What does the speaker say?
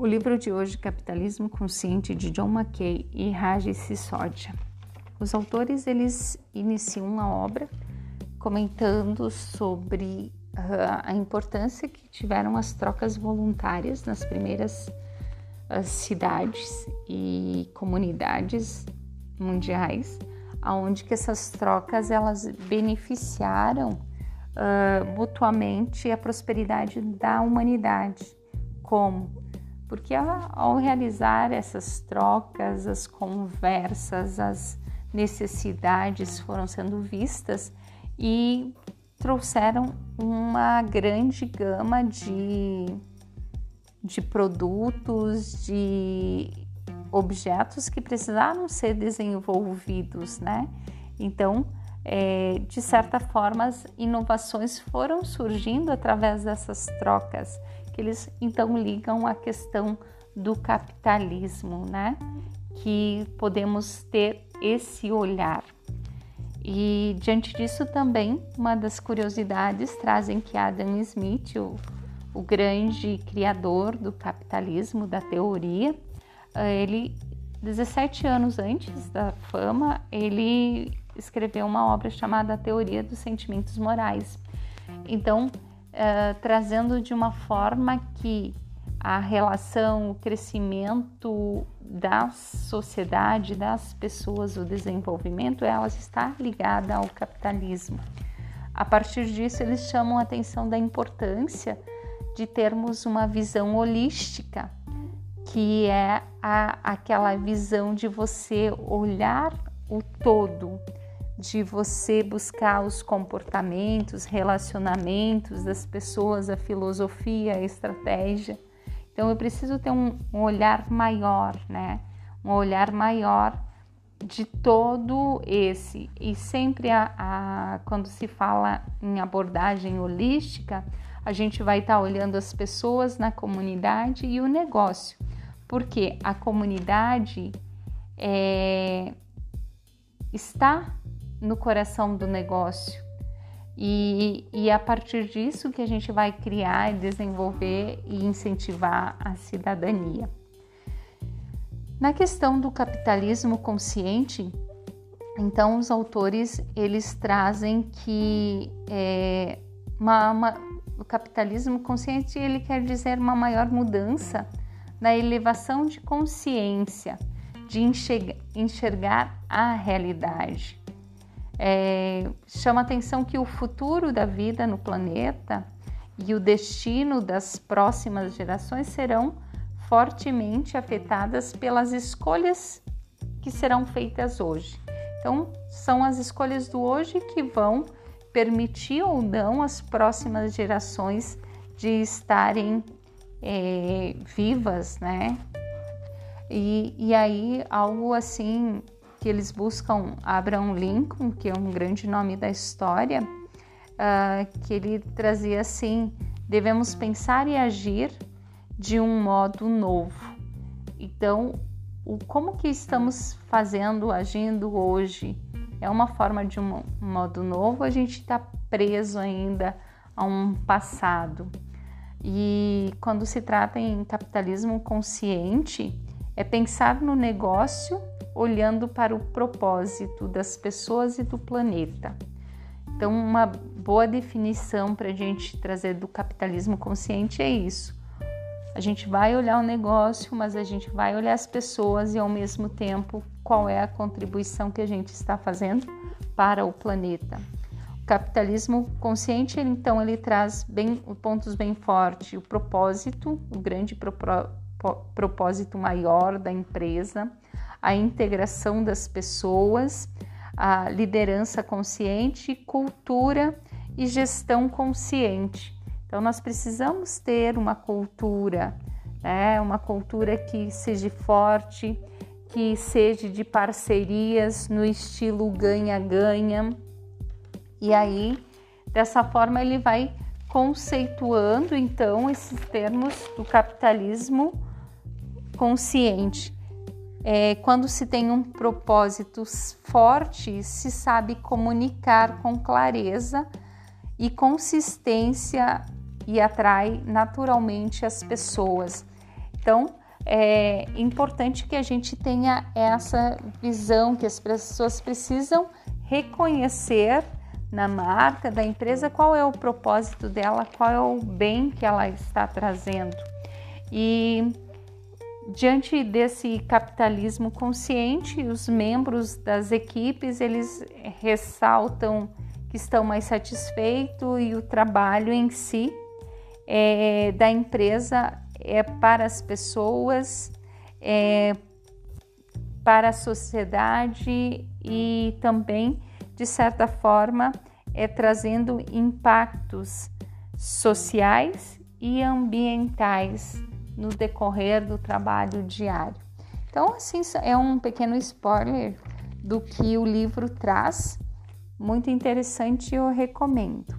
O livro de hoje, Capitalismo Consciente, de John McKay e Raj Sisodia. Os autores eles iniciam a obra comentando sobre uh, a importância que tiveram as trocas voluntárias nas primeiras uh, cidades e comunidades mundiais, aonde que essas trocas elas beneficiaram uh, mutuamente a prosperidade da humanidade. Como? Porque ao realizar essas trocas, as conversas, as necessidades foram sendo vistas e trouxeram uma grande gama de, de produtos, de objetos que precisaram ser desenvolvidos, né? Então, é, de certa forma, as inovações foram surgindo através dessas trocas que eles então ligam a questão do capitalismo, né? Que podemos ter esse olhar. E diante disso também, uma das curiosidades trazem que Adam Smith, o, o grande criador do capitalismo, da teoria, eh, ele 17 anos antes da fama, ele escreveu uma obra chamada Teoria dos Sentimentos Morais. Então, uh, trazendo de uma forma que a relação, o crescimento da sociedade, das pessoas, o desenvolvimento, elas está ligada ao capitalismo. A partir disso, eles chamam a atenção da importância de termos uma visão holística, que é a, aquela visão de você olhar o todo, de você buscar os comportamentos, relacionamentos das pessoas, a filosofia, a estratégia. Então eu preciso ter um, um olhar maior, né? Um olhar maior de todo esse. E sempre a, a, quando se fala em abordagem holística, a gente vai estar tá olhando as pessoas na comunidade e o negócio, porque a comunidade é, está no coração do negócio. E, e a partir disso que a gente vai criar, desenvolver e incentivar a cidadania. Na questão do capitalismo consciente, então os autores eles trazem que é, uma, uma, o capitalismo consciente ele quer dizer uma maior mudança na elevação de consciência, de enxergar, enxergar a realidade. É, chama atenção que o futuro da vida no planeta e o destino das próximas gerações serão fortemente afetadas pelas escolhas que serão feitas hoje. Então, são as escolhas do hoje que vão permitir ou não as próximas gerações de estarem é, vivas, né? E, e aí, algo assim que eles buscam Abraham Lincoln, que é um grande nome da história, uh, que ele trazia assim: devemos pensar e agir de um modo novo. Então, o, como que estamos fazendo, agindo hoje? É uma forma de um modo novo, a gente está preso ainda a um passado. E quando se trata em capitalismo consciente, é pensar no negócio olhando para o propósito das pessoas e do planeta. Então, uma boa definição para a gente trazer do capitalismo consciente é isso. A gente vai olhar o negócio, mas a gente vai olhar as pessoas e, ao mesmo tempo, qual é a contribuição que a gente está fazendo para o planeta. O capitalismo consciente, então, ele traz bem pontos bem fortes: o propósito, o grande propósito maior da empresa, a integração das pessoas, a liderança consciente, cultura e gestão consciente. Então, nós precisamos ter uma cultura, né? uma cultura que seja forte, que seja de parcerias no estilo ganha-ganha. E aí, dessa forma, ele vai conceituando então esses termos do capitalismo consciente. É, quando se tem um propósito forte, se sabe comunicar com clareza e consistência e atrai naturalmente as pessoas. Então, é importante que a gente tenha essa visão que as pessoas precisam reconhecer na marca da empresa qual é o propósito dela, qual é o bem que ela está trazendo. E diante desse capitalismo consciente, os membros das equipes eles ressaltam que estão mais satisfeitos e o trabalho em si é, da empresa é para as pessoas, é, para a sociedade e também, de certa forma, é trazendo impactos sociais e ambientais no decorrer do trabalho diário. Então, assim, é um pequeno spoiler do que o livro traz, muito interessante, eu recomendo.